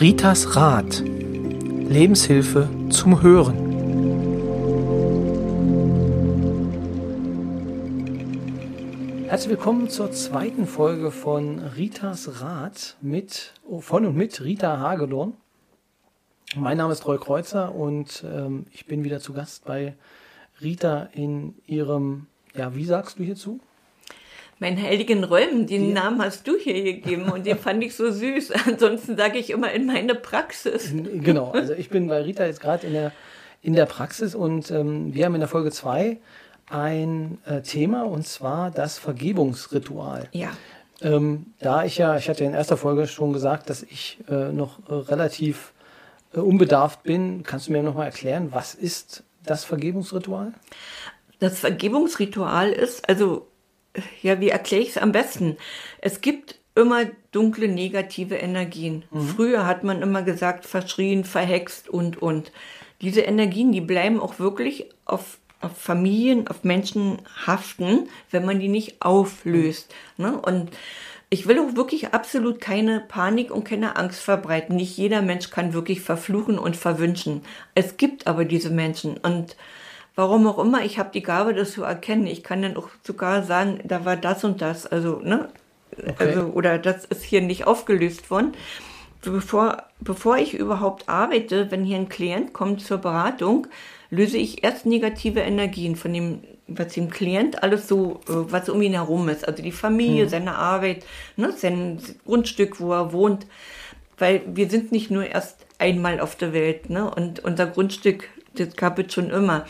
Ritas Rat. Lebenshilfe zum Hören. Herzlich willkommen zur zweiten Folge von Ritas Rat mit, von und mit Rita Hagelorn. Mein Name ist Roy Kreuzer und ähm, ich bin wieder zu Gast bei Rita in ihrem, ja, wie sagst du hierzu? Mein heiligen Räumen, den die, Namen hast du hier gegeben und den fand ich so süß. Ansonsten sage ich immer in meine Praxis. Genau, also ich bin bei Rita jetzt gerade in der, in der Praxis und ähm, wir haben in der Folge 2 ein äh, Thema und zwar das Vergebungsritual. Ja. Ähm, da ich ja, ich hatte in erster Folge schon gesagt, dass ich äh, noch äh, relativ äh, unbedarft bin, kannst du mir noch mal erklären, was ist das Vergebungsritual? Das Vergebungsritual ist, also ja, wie erkläre ich es am besten? Es gibt immer dunkle negative Energien. Mhm. Früher hat man immer gesagt, verschrien, verhext und, und. Diese Energien, die bleiben auch wirklich auf, auf Familien, auf Menschen haften, wenn man die nicht auflöst. Mhm. Ne? Und ich will auch wirklich absolut keine Panik und keine Angst verbreiten. Nicht jeder Mensch kann wirklich verfluchen und verwünschen. Es gibt aber diese Menschen und warum auch immer, ich habe die Gabe, das zu erkennen. Ich kann dann auch sogar sagen, da war das und das, also, ne? Okay. Also, oder das ist hier nicht aufgelöst worden. Bevor, bevor ich überhaupt arbeite, wenn hier ein Klient kommt zur Beratung, löse ich erst negative Energien von dem, was dem Klient alles so, äh, was um ihn herum ist. Also die Familie, mhm. seine Arbeit, ne, sein Grundstück, wo er wohnt. Weil wir sind nicht nur erst einmal auf der Welt, ne? Und unser Grundstück, das gab es schon immer.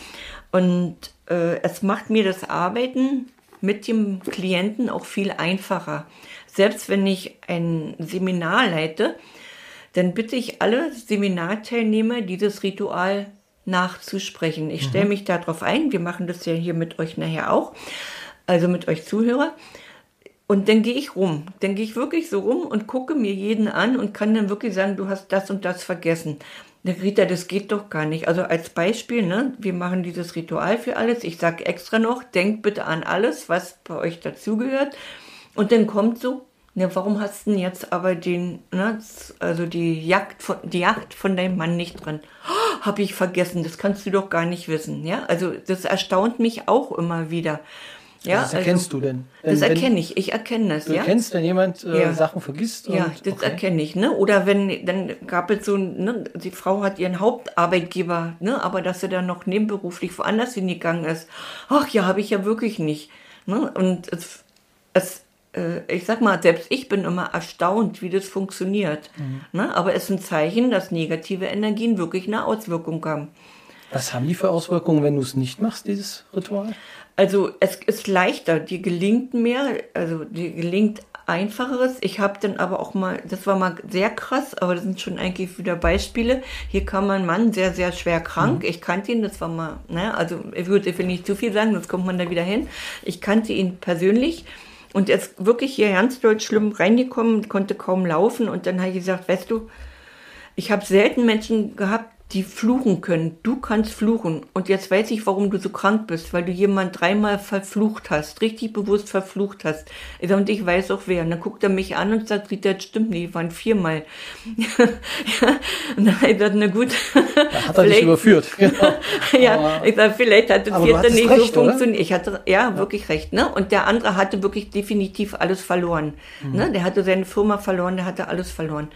Und äh, es macht mir das Arbeiten mit dem Klienten auch viel einfacher. Selbst wenn ich ein Seminar leite, dann bitte ich alle Seminarteilnehmer, dieses Ritual nachzusprechen. Ich stelle mhm. mich darauf ein. Wir machen das ja hier mit euch nachher auch, also mit euch Zuhörer. Und dann gehe ich rum. Dann gehe ich wirklich so rum und gucke mir jeden an und kann dann wirklich sagen, du hast das und das vergessen. Rita, das geht doch gar nicht. Also als Beispiel, ne, wir machen dieses Ritual für alles. Ich sage extra noch, denkt bitte an alles, was bei euch dazugehört. Und dann kommt so, ne, warum hast du denn jetzt aber den, ne, also die Jagd von, die Jagd von deinem Mann nicht drin? Oh, Habe ich vergessen, das kannst du doch gar nicht wissen. Ja, also das erstaunt mich auch immer wieder. Ja, das erkennst also, du denn? Wenn, das erkenne ich. Ich erkenne das. Du ja? erkennst, wenn jemand äh, ja. Sachen vergisst. Und, ja, das okay. erkenne ich. Ne? Oder wenn dann gab es so, ne, die Frau hat ihren Hauptarbeitgeber, ne, aber dass sie dann noch nebenberuflich woanders hingegangen ist. Ach ja, habe ich ja wirklich nicht. Ne? Und es, es äh, ich sag mal, selbst ich bin immer erstaunt, wie das funktioniert. Mhm. Ne? Aber es ist ein Zeichen, dass negative Energien wirklich eine Auswirkung haben. Was haben die für Auswirkungen, wenn du es nicht machst, dieses Ritual? Also es ist leichter, die gelingt mehr, also die gelingt einfacheres. Ich habe dann aber auch mal, das war mal sehr krass, aber das sind schon eigentlich wieder Beispiele. Hier kam mein Mann sehr, sehr schwer krank. Mhm. Ich kannte ihn, das war mal, ne, also ich würde will nicht zu viel sagen, sonst kommt man da wieder hin. Ich kannte ihn persönlich. Und er ist wirklich hier ganz doll schlimm reingekommen, konnte kaum laufen. Und dann habe ich gesagt, weißt du, ich habe selten Menschen gehabt, die fluchen können. Du kannst fluchen. Und jetzt weiß ich, warum du so krank bist, weil du jemand dreimal verflucht hast, richtig bewusst verflucht hast. Und ich weiß auch wer. Und dann guckt er mich an und sagt, Rita, das stimmt nicht, waren viermal. ja, und dann gesagt, na gut. Da hat er dich überführt. Genau. ja, ich sag, vielleicht hat das vierte nicht recht, so funktioniert. Ich hatte, ja, ja, wirklich recht, ne? Und der andere hatte wirklich definitiv alles verloren. Mhm. Ne? Der hatte seine Firma verloren, der hatte alles verloren.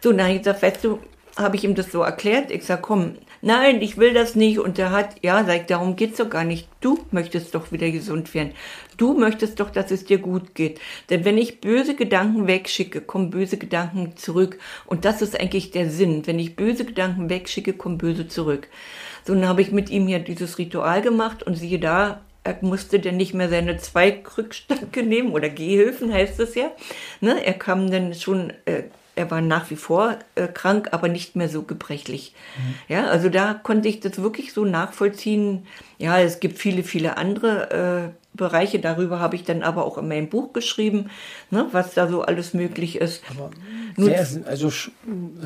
So, dann habe ich gesagt, weißt du, habe ich ihm das so erklärt. Ich sag, komm, nein, ich will das nicht. Und er hat, ja, sagt, darum geht's doch gar nicht. Du möchtest doch wieder gesund werden. Du möchtest doch, dass es dir gut geht. Denn wenn ich böse Gedanken wegschicke, kommen böse Gedanken zurück. Und das ist eigentlich der Sinn. Wenn ich böse Gedanken wegschicke, kommen böse zurück. So, dann habe ich mit ihm ja dieses Ritual gemacht und siehe da, er musste dann nicht mehr seine zwei Krückstücke nehmen oder Gehhilfen heißt es ja. Ne? Er kam dann schon äh, er war nach wie vor äh, krank, aber nicht mehr so gebrechlich. Mhm. Ja, also da konnte ich das wirklich so nachvollziehen. Ja, es gibt viele, viele andere äh, Bereiche. Darüber habe ich dann aber auch in meinem Buch geschrieben, ne, was da so alles möglich ist. Aber sehr, also ist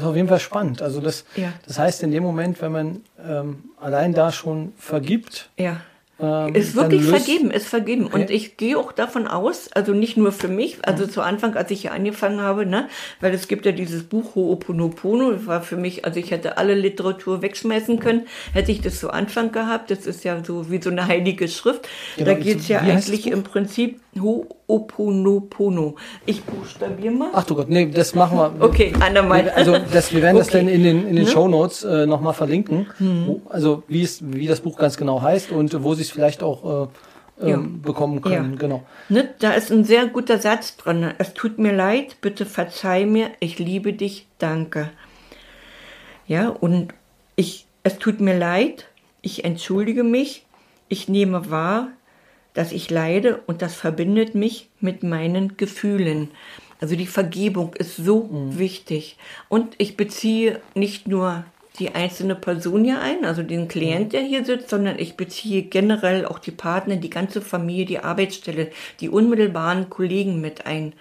auf jeden Fall spannend. Also das, ja. das heißt, in dem Moment, wenn man ähm, allein da schon vergibt, ja Ähm, Ist wirklich vergeben, ist vergeben. Und Okay. ich gehe auch davon aus, also nicht nur für mich, also zu Anfang, als ich hier angefangen habe, ne, weil es gibt ja dieses Buch Ho'oponopono, das war für mich, also ich hätte alle Literatur wegschmeißen können, hätte ich das zu Anfang gehabt, das ist ja so wie so eine heilige Schrift. Genau, da geht es ja das eigentlich im Prinzip Ho'oponopono. Ich buchstabiere mal. Ach du Gott, nee, das machen wir. Okay, andermal. Also das, wir werden das Okay. dann in den, in den Ne? Shownotes äh, nochmal verlinken. Wo, also wie es, wie das Buch ganz genau heißt und wo Sie es vielleicht auch äh, ähm, Ja. bekommen können. Ja. Genau. Ne, da ist ein sehr guter Satz drin. Es tut mir leid, bitte verzeih mir, ich liebe dich, danke. Ja, und ich, es tut mir leid, ich entschuldige mich, ich nehme wahr, dass ich leide und das verbindet mich mit meinen Gefühlen. Also die Vergebung ist so wichtig. Und ich beziehe nicht nur die einzelne Person hier ein, also den Klient, der hier sitzt, sondern ich beziehe generell auch die Partner, die ganze Familie, die Arbeitsstelle, die unmittelbaren Kollegen mit ein.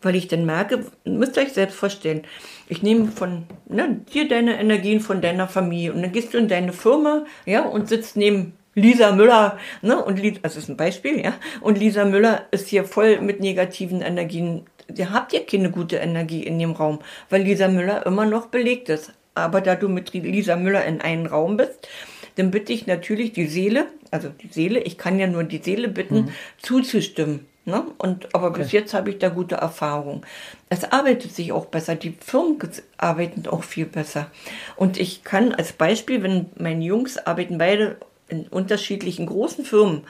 Weil ich dann merke, müsst ihr euch selbst vorstellen, ich nehme von ne, dir deine Energien von deiner Familie und dann gehst du in deine Firma, ja, und sitzt neben Lisa Müller, ne, und Li- das ist ein Beispiel, ja, und Lisa Müller ist hier voll mit negativen Energien. Ihr habt ja keine gute Energie in dem Raum, weil Lisa Müller immer noch belegt ist. Aber da du mit Lisa Müller in einem Raum bist, dann bitte ich natürlich die Seele, also die Seele, ich kann ja nur die Seele bitten, zuzustimmen. Ne? Und, aber bis jetzt habe ich da gute Erfahrungen. Es arbeitet sich auch besser, die Firmen arbeiten auch viel besser. Und ich kann als Beispiel, wenn meine Jungs arbeiten beide in unterschiedlichen großen Firmen,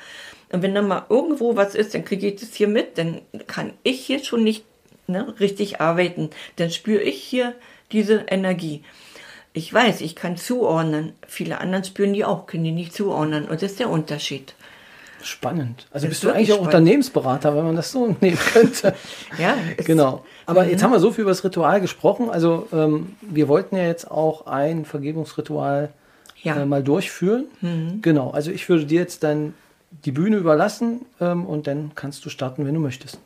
und wenn da mal irgendwo was ist, dann kriege ich das hier mit, dann kann ich hier schon nicht ne, richtig arbeiten. Dann spüre ich hier diese Energie. Ich weiß, ich kann zuordnen. Viele anderen spüren die auch, können die nicht zuordnen. Und das ist der Unterschied. Spannend. Also Das bist ist du eigentlich wirklich auch spannend. Unternehmensberater, wenn man das so nehmen könnte. Ja, Genau. Aber Mhm. jetzt haben wir so viel über das Ritual gesprochen. Also ähm, wir wollten ja jetzt auch ein Vergebungsritual Ja. Mhm. äh, mal durchführen. Genau. Also ich würde dir jetzt dann die Bühne überlassen ähm, und dann kannst du starten, wenn du möchtest.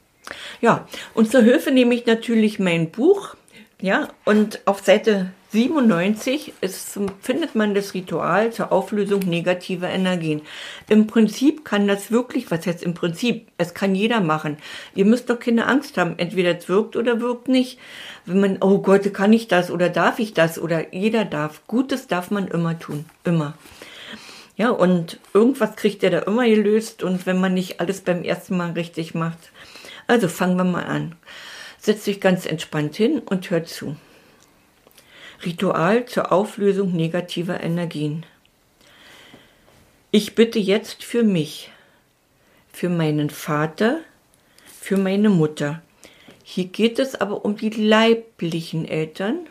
Ja, und zur Hilfe nehme ich natürlich mein Buch. Ja, und auf Seite 97 ist, findet man das Ritual zur Auflösung negativer Energien. Im Prinzip kann das wirklich, was heißt im Prinzip, es kann jeder machen. Ihr müsst doch keine Angst haben, entweder es wirkt oder wirkt nicht. Wenn man, oh Gott, kann ich das oder darf ich das oder jeder darf. Gutes darf man immer tun, immer. Ja, und irgendwas kriegt er da immer gelöst und wenn man nicht alles beim ersten Mal richtig macht. Also fangen wir mal an. Setzt dich ganz entspannt hin und hört zu. Ritual zur Auflösung negativer Energien. Ich bitte jetzt für mich, für meinen Vater, für meine Mutter. Hier geht es aber um die leiblichen Eltern.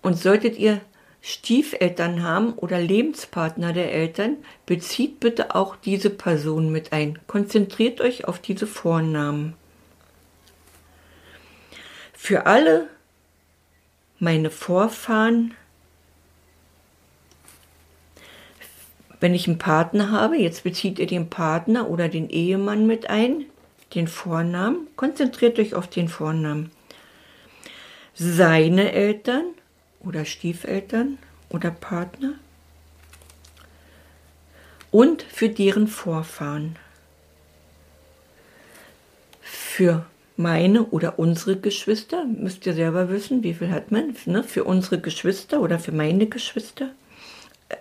Und solltet ihr Stiefeltern haben oder Lebenspartner der Eltern, bezieht bitte auch diese Person mit ein. Konzentriert euch auf diese Vornamen. Für alle meine Vorfahren, wenn ich einen Partner habe, jetzt bezieht ihr den Partner oder den Ehemann mit ein, den Vornamen, konzentriert euch auf den Vornamen. Seine Eltern oder Stiefeltern oder Partner und für deren Vorfahren. Für meine oder unsere Geschwister, müsst ihr selber wissen, wie viel hat man, ne? für unsere Geschwister oder für meine Geschwister.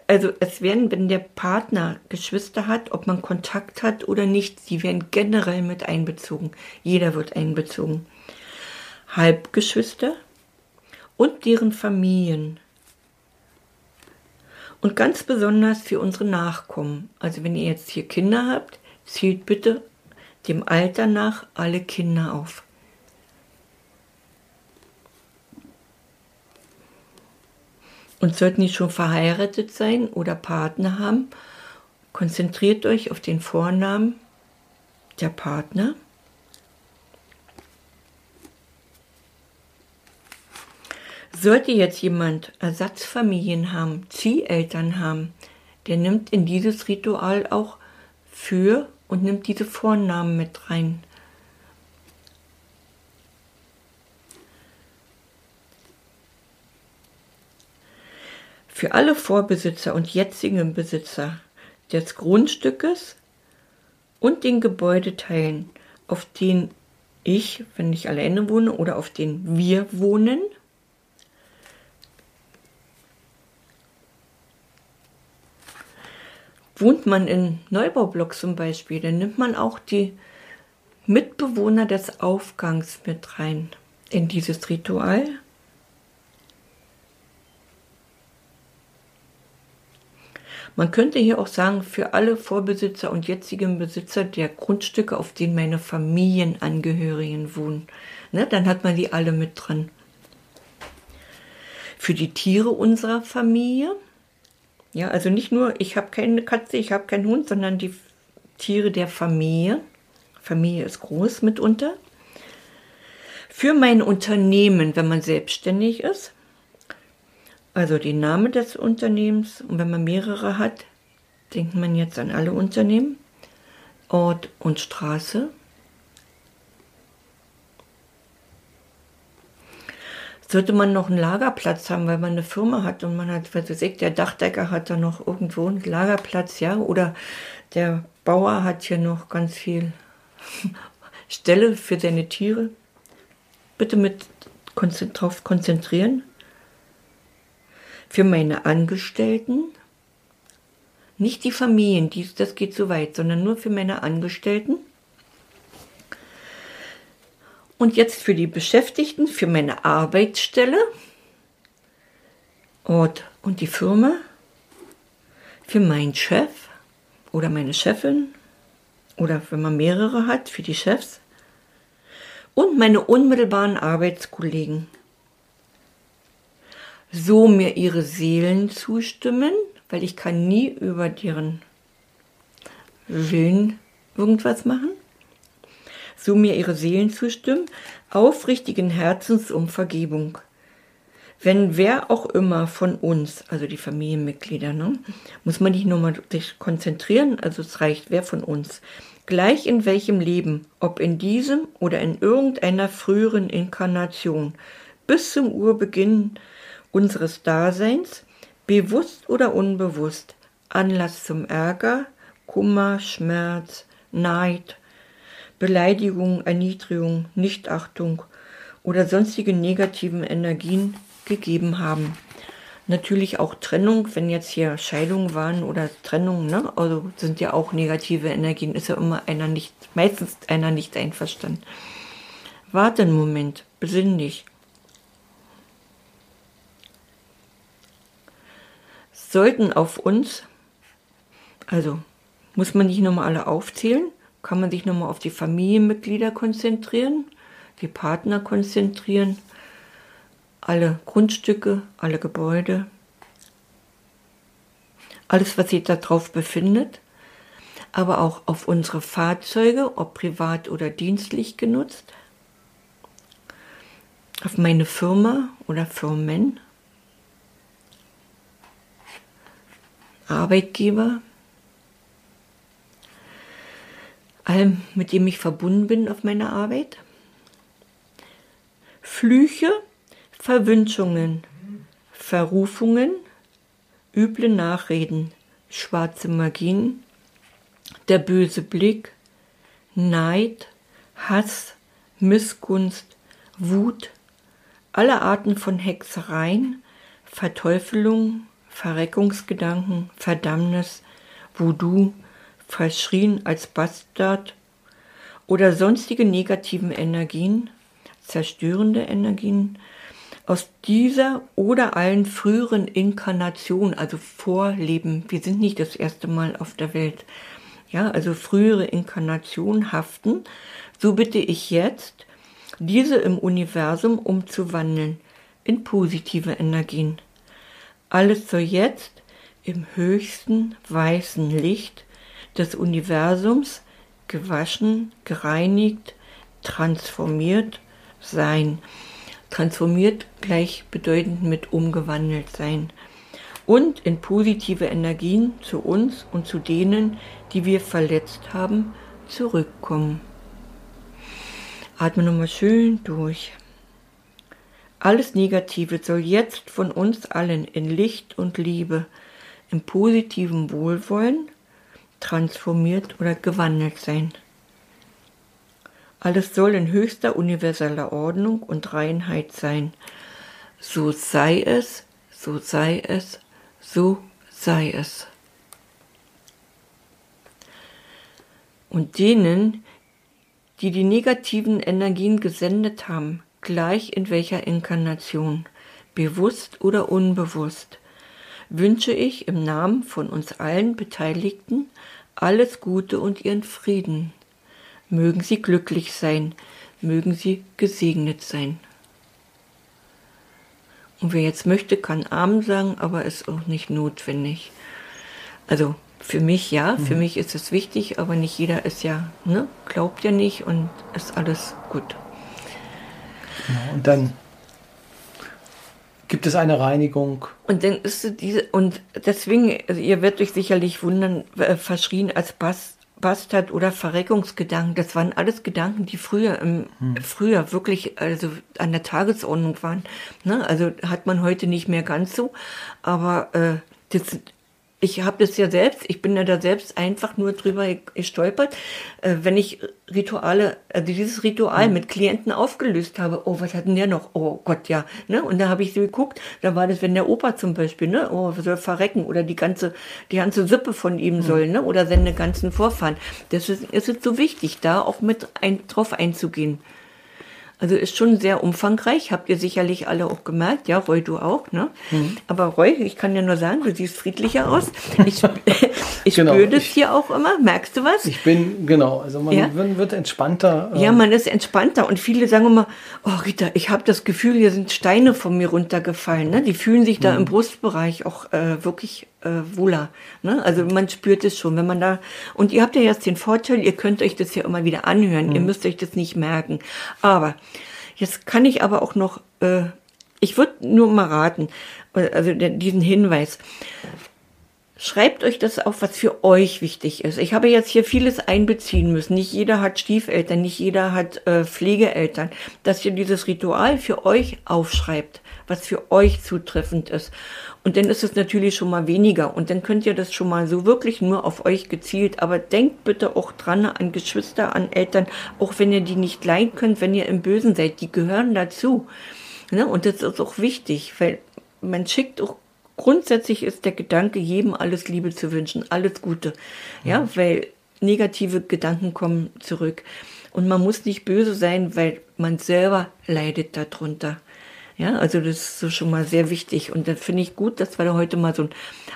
Also es werden, wenn der Partner Geschwister hat, ob man Kontakt hat oder nicht, die werden generell mit einbezogen. Jeder wird einbezogen. Halbgeschwister und deren Familien. Und ganz besonders für unsere Nachkommen. Also wenn ihr jetzt hier Kinder habt, zählt bitte dem Alter nach alle Kinder auf. Und sollten die schon verheiratet sein oder Partner haben, konzentriert euch auf den Vornamen der Partner. Sollte jetzt jemand Ersatzfamilien haben, Zieheltern haben, der nimmt in dieses Ritual auch für und nimmt diese Vornamen mit rein. Für alle Vorbesitzer und jetzigen Besitzer des Grundstückes und den Gebäudeteilen, auf denen ich, wenn ich alleine wohne oder auf denen wir wohnen, Wohnt man in Neubaublocks zum Beispiel, dann nimmt man auch die Mitbewohner des Aufgangs mit rein in dieses Ritual. Man könnte hier auch sagen, für alle Vorbesitzer und jetzigen Besitzer der Grundstücke, auf denen meine Familienangehörigen wohnen. Ne, dann hat man die alle mit dran. Für die Tiere unserer Familie ja, also nicht nur, ich habe keine Katze, ich habe keinen Hund, sondern die Tiere der Familie. Familie ist groß mitunter. Für mein Unternehmen, wenn man selbstständig ist, also den Namen des Unternehmens und wenn man mehrere hat, denkt man jetzt an alle Unternehmen, Ort und Straße. Sollte man noch einen Lagerplatz haben, weil man eine Firma hat und man hat, was weiß ich, der Dachdecker hat da noch irgendwo einen Lagerplatz, ja, oder der Bauer hat hier noch ganz viel Stelle für seine Tiere. Bitte mit drauf konzentrieren. Für meine Angestellten, nicht die Familien, dies, das geht zu weit, sondern nur für meine Angestellten und jetzt für die Beschäftigten, für meine Arbeitsstelle und, und die Firma, für meinen Chef oder meine Chefin oder wenn man mehrere hat, für die Chefs und meine unmittelbaren Arbeitskollegen. So mir ihre Seelen zustimmen, weil ich kann nie über deren Willen irgendwas machen so mir ihre Seelen zustimmen, aufrichtigen Herzens um Vergebung. Wenn wer auch immer von uns, also die Familienmitglieder, ne, muss man nicht nur mal sich konzentrieren, also es reicht, wer von uns, gleich in welchem Leben, ob in diesem oder in irgendeiner früheren Inkarnation, bis zum Urbeginn unseres Daseins, bewusst oder unbewusst, Anlass zum Ärger, Kummer, Schmerz, Neid, Beleidigung, Erniedrigung, Nichtachtung oder sonstige negativen Energien gegeben haben. Natürlich auch Trennung, wenn jetzt hier Scheidungen waren oder Trennung, ne? Also sind ja auch negative Energien, ist ja immer einer nicht, meistens einer nicht einverstanden. Warte einen Moment, besinn dich. Sollten auf uns, also muss man nicht nochmal alle aufzählen, kann man sich nochmal auf die Familienmitglieder konzentrieren, die Partner konzentrieren, alle Grundstücke, alle Gebäude, alles, was sich darauf befindet, aber auch auf unsere Fahrzeuge, ob privat oder dienstlich genutzt, auf meine Firma oder Firmen, Arbeitgeber, allem, mit dem ich verbunden bin auf meiner Arbeit. Flüche, Verwünschungen, Verrufungen, üble Nachreden, schwarze Magien, der böse Blick, Neid, Hass, Missgunst, Wut, alle Arten von Hexereien, Verteufelung, Verreckungsgedanken, Verdammnis, Voodoo, verschrien als Bastard oder sonstige negativen Energien, zerstörende Energien, aus dieser oder allen früheren Inkarnationen, also Vorleben, wir sind nicht das erste Mal auf der Welt, ja, also frühere Inkarnationen haften, so bitte ich jetzt, diese im Universum umzuwandeln in positive Energien. Alles soll jetzt im höchsten weißen Licht des Universums gewaschen, gereinigt, transformiert sein. Transformiert gleichbedeutend mit umgewandelt sein. Und in positive Energien zu uns und zu denen, die wir verletzt haben, zurückkommen. Atme nochmal schön durch. Alles Negative soll jetzt von uns allen in Licht und Liebe, im positiven Wohlwollen transformiert oder gewandelt sein. Alles soll in höchster universeller Ordnung und Reinheit sein. So sei es, so sei es, so sei es. Und denen, die die negativen Energien gesendet haben, gleich in welcher Inkarnation, bewusst oder unbewusst, wünsche ich im Namen von uns allen Beteiligten alles Gute und ihren Frieden. Mögen sie glücklich sein, mögen sie gesegnet sein. Und wer jetzt möchte, kann Amen sagen, aber ist auch nicht notwendig. Also für mich ja, mhm. für mich ist es wichtig, aber nicht jeder ist ja, ne, glaubt ja nicht und ist alles gut. Genau, und dann gibt es eine Reinigung. Und dann ist diese, und deswegen, also ihr werdet euch sicherlich wundern, äh, verschrien als Bastard oder Verreckungsgedanken, das waren alles Gedanken, die früher, im, hm. früher wirklich also an der Tagesordnung waren. Ne? Also hat man heute nicht mehr ganz so, aber äh, das ich habe das ja selbst, ich bin ja da selbst einfach nur drüber gestolpert, äh, wenn ich Rituale, also dieses Ritual mhm. mit Klienten aufgelöst habe. Oh, was hat denn der noch? Oh Gott, ja. Ne? Und da habe ich so geguckt, da war das, wenn der Opa zum Beispiel, ne, oh, soll verrecken oder die ganze, die ganze Sippe von ihm mhm. soll, ne, oder seine ganzen Vorfahren. Das ist, ist es so wichtig, da auch mit ein, drauf einzugehen. Also ist schon sehr umfangreich, habt ihr sicherlich alle auch gemerkt. Ja, Roy, du auch, ne? Mhm. Aber Roy, ich kann ja nur sagen, du siehst friedlicher aus. Ich, ich genau, spüre das ich, hier auch immer. Merkst du was? Ich bin, genau, also man ja? wird entspannter. Äh ja, man ist entspannter und viele sagen immer, oh Rita, ich habe das Gefühl, hier sind Steine von mir runtergefallen. Ne? Die fühlen sich da mhm. im Brustbereich auch äh, wirklich äh, wohler. Ne? Also man spürt es schon, wenn man da. Und ihr habt ja jetzt den Vorteil, ihr könnt euch das ja immer wieder anhören. Mhm. Ihr müsst euch das nicht merken. Aber jetzt kann ich aber auch noch. Äh, ich würde nur mal raten, äh, also diesen Hinweis. Schreibt euch das auf, was für euch wichtig ist. Ich habe jetzt hier vieles einbeziehen müssen. Nicht jeder hat Stiefeltern, nicht jeder hat äh, Pflegeeltern. Dass ihr dieses Ritual für euch aufschreibt, was für euch zutreffend ist. Und dann ist es natürlich schon mal weniger. Und dann könnt ihr das schon mal so wirklich nur auf euch gezielt. Aber denkt bitte auch dran an Geschwister, an Eltern, auch wenn ihr die nicht leiden könnt, wenn ihr im Bösen seid. Die gehören dazu. Ne? Und das ist auch wichtig, weil man schickt auch grundsätzlich ist der Gedanke, jedem alles Liebe zu wünschen, alles Gute. Ja, mhm. weil negative Gedanken kommen zurück. Und man muss nicht böse sein, weil man selber leidet darunter. Ja, also das ist so schon mal sehr wichtig. Und dann finde ich gut, dass wir da heute mal so einen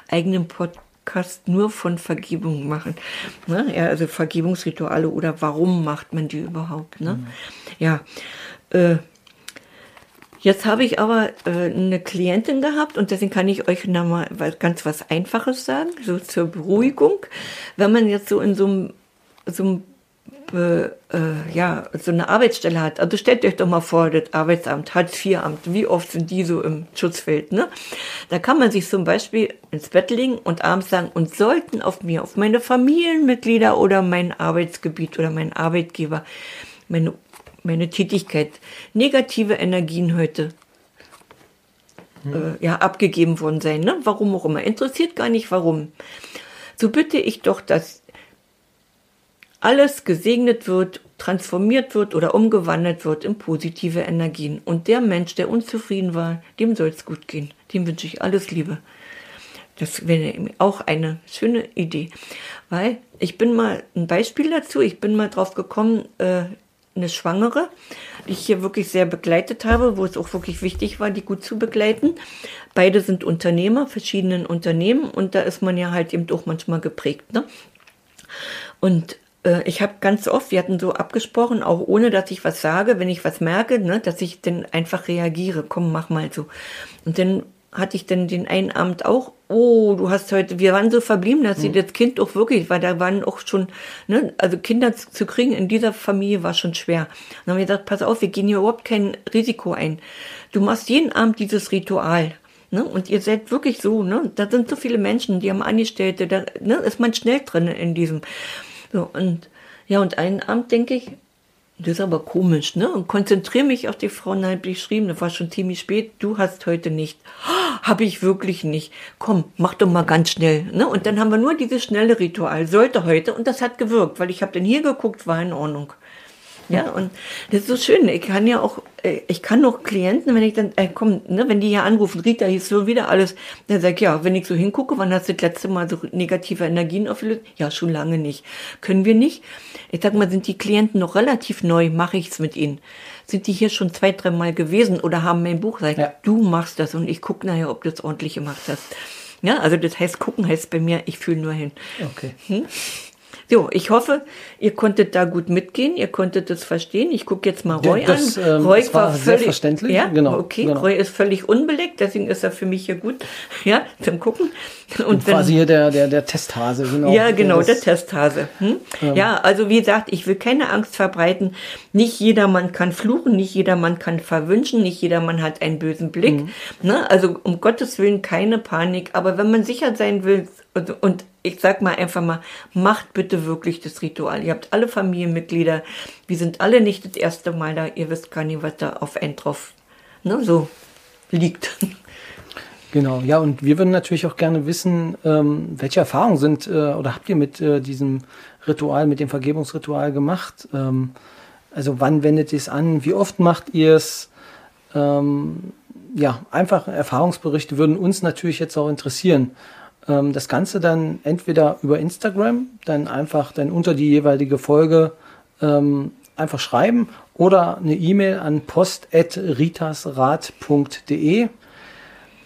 eigenen Podcast nur von Vergebung machen. Ne? Ja, also Vergebungsrituale oder warum macht man die überhaupt? Ne? Mhm. Ja. Äh, Jetzt habe ich aber äh, eine Klientin gehabt und deswegen kann ich euch nochmal ganz was Einfaches sagen, so zur Beruhigung. Wenn man jetzt so in so einem, so einem äh, ja, so eine Arbeitsstelle hat. Also stellt euch doch mal vor, das Arbeitsamt, Hartz-IV-Amt, wie oft sind die so im Schutzfeld, ne? Da kann man sich zum Beispiel ins Bett legen und abends sagen, und sollten auf mir, auf meine Familienmitglieder oder mein Arbeitsgebiet oder mein Arbeitgeber, meine meine Tätigkeit, negative Energien heute hm. äh, ja, abgegeben worden sein. Ne? Warum auch immer. Interessiert gar nicht warum. So bitte ich doch, dass alles gesegnet wird, transformiert wird oder umgewandelt wird in positive Energien. Und der Mensch, der unzufrieden war, dem soll es gut gehen. Dem wünsche ich alles Liebe. Das wäre auch eine schöne Idee. Weil ich bin mal ein Beispiel dazu, ich bin mal drauf gekommen, äh, eine Schwangere, die ich hier wirklich sehr begleitet habe, wo es auch wirklich wichtig war, die gut zu begleiten. Beide sind Unternehmer, verschiedenen Unternehmen und da ist man ja halt eben auch manchmal geprägt. Ne? Und ich habe ganz oft, wir hatten so abgesprochen, auch ohne dass ich was sage, wenn ich was merke, ne, dass ich dann einfach reagiere, komm, mach mal so. Und dann hatte ich dann den einen Abend auch, oh, du hast heute, wir waren so verblieben, dass sie mhm. das Kind auch wirklich, weil da waren auch schon, ne, also Kinder zu, zu kriegen in dieser Familie war schon schwer. Dann haben wir gesagt, pass auf, wir gehen hier überhaupt kein Risiko ein. Du machst jeden Abend dieses Ritual. Ne? Und ihr seid wirklich so, ne? Da sind so viele Menschen, die haben Angestellte, da ne, ist man schnell drin in diesem. So, und ja, und einen Abend denke ich, Das ist aber komisch, ne? Und konzentriere mich auf die Frau hat geschrieben, das war schon ziemlich spät, du hast heute nicht. Habe ich wirklich nicht. Komm, mach doch mal ganz schnell. Ne? Und dann haben wir nur dieses schnelle Ritual, sollte heute, und das hat gewirkt, weil ich habe dann hier geguckt, war in Ordnung. Ja, und das ist so schön. Ich kann ja auch, äh, ich kann noch Klienten, wenn ich dann, äh, komm, ne, wenn die hier anrufen, Rita, hier ist so wieder alles, dann sag ich, ja, wenn ich so hingucke, wann hast du das letzte Mal so negative Energien aufgelöst? Ja, schon lange nicht. Können wir nicht. Ich sag mal, sind die Klienten noch relativ neu, mache ich's mit ihnen. Sind die hier schon zwei, drei Mal gewesen oder haben mein Buch gesagt, ja. du machst das und ich gucke nachher, ob du es ordentlich gemacht hast. Ja, also das heißt, gucken heißt bei mir, ich fühle nur hin. Okay. Hm? So, ich hoffe, ihr konntet da gut mitgehen, ihr konntet das verstehen. Ich gucke jetzt mal Roy das, an. Ähm, Roy war, war völlig verständlich. Ja, genau. Okay, genau. Roy ist völlig unbelegt, deswegen ist er für mich hier gut. Ja, zum Gucken. Und, Und quasi wenn, hier der, der, der Testhase, genau. Ja, genau, der, der Testhase. Hm? Ähm. Ja, also wie gesagt, ich will keine Angst verbreiten. Nicht jedermann kann fluchen, nicht jedermann kann verwünschen, nicht jedermann hat einen bösen Blick. Mhm. Ne? Also um Gottes Willen keine Panik. Aber wenn man sicher sein will, und, und ich sag mal einfach mal, macht bitte wirklich das Ritual. Ihr habt alle Familienmitglieder, wir sind alle nicht das erste Mal da, ihr wisst gar nicht, was da auf einen drauf ne, so liegt. Genau, ja, und wir würden natürlich auch gerne wissen, ähm, welche Erfahrungen sind äh, oder habt ihr mit äh, diesem Ritual, mit dem Vergebungsritual gemacht? Ähm, also wann wendet ihr es an? Wie oft macht ihr es? Ähm, ja, einfach Erfahrungsberichte würden uns natürlich jetzt auch interessieren. Ähm, das Ganze dann entweder über Instagram, dann einfach dann unter die jeweilige Folge ähm, einfach schreiben oder eine E-Mail an post.ritasrat.de.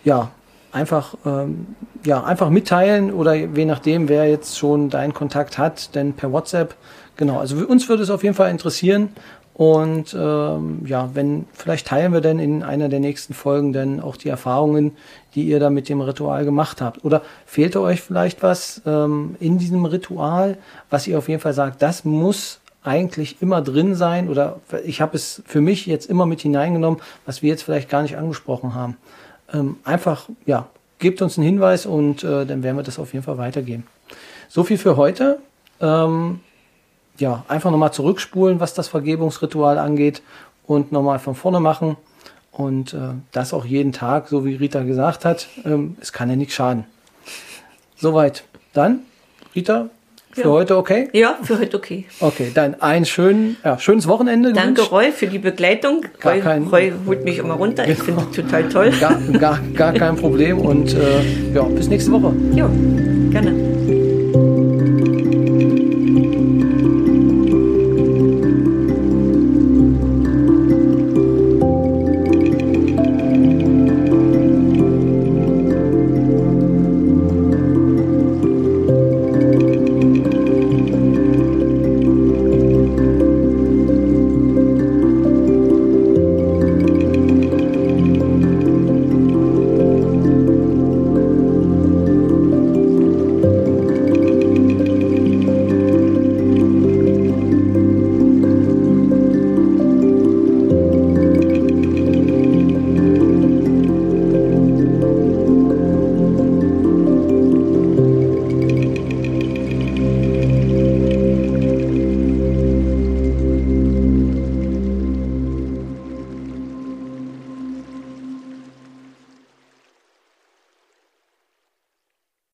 Ja, einfach, ähm, ja, einfach mitteilen oder je nachdem, wer jetzt schon deinen Kontakt hat, denn per WhatsApp. Genau, also uns würde es auf jeden Fall interessieren, und ähm, ja, wenn, vielleicht teilen wir dann in einer der nächsten Folgen dann auch die Erfahrungen, die ihr da mit dem Ritual gemacht habt. Oder fehlte euch vielleicht was ähm, in diesem Ritual, was ihr auf jeden Fall sagt, das muss eigentlich immer drin sein oder ich habe es für mich jetzt immer mit hineingenommen, was wir jetzt vielleicht gar nicht angesprochen haben. Ähm, einfach, ja, gebt uns einen Hinweis und äh, dann werden wir das auf jeden Fall weitergeben. So viel für heute. Ähm, ja, einfach nochmal zurückspulen, was das Vergebungsritual angeht und nochmal von vorne machen. Und äh, das auch jeden Tag, so wie Rita gesagt hat. Ähm, es kann ja nichts schaden. Soweit. Dann, Rita, für ja. heute okay? Ja, für heute okay. Okay, dann ein schön, ja, schönes Wochenende. Danke, gewünscht. Roy, für die Begleitung. Gar Roy, kein, Roy holt mich immer runter. Genau. Ich finde es total toll. Gar, gar, gar kein Problem und äh, ja, bis nächste Woche. Ja, gerne.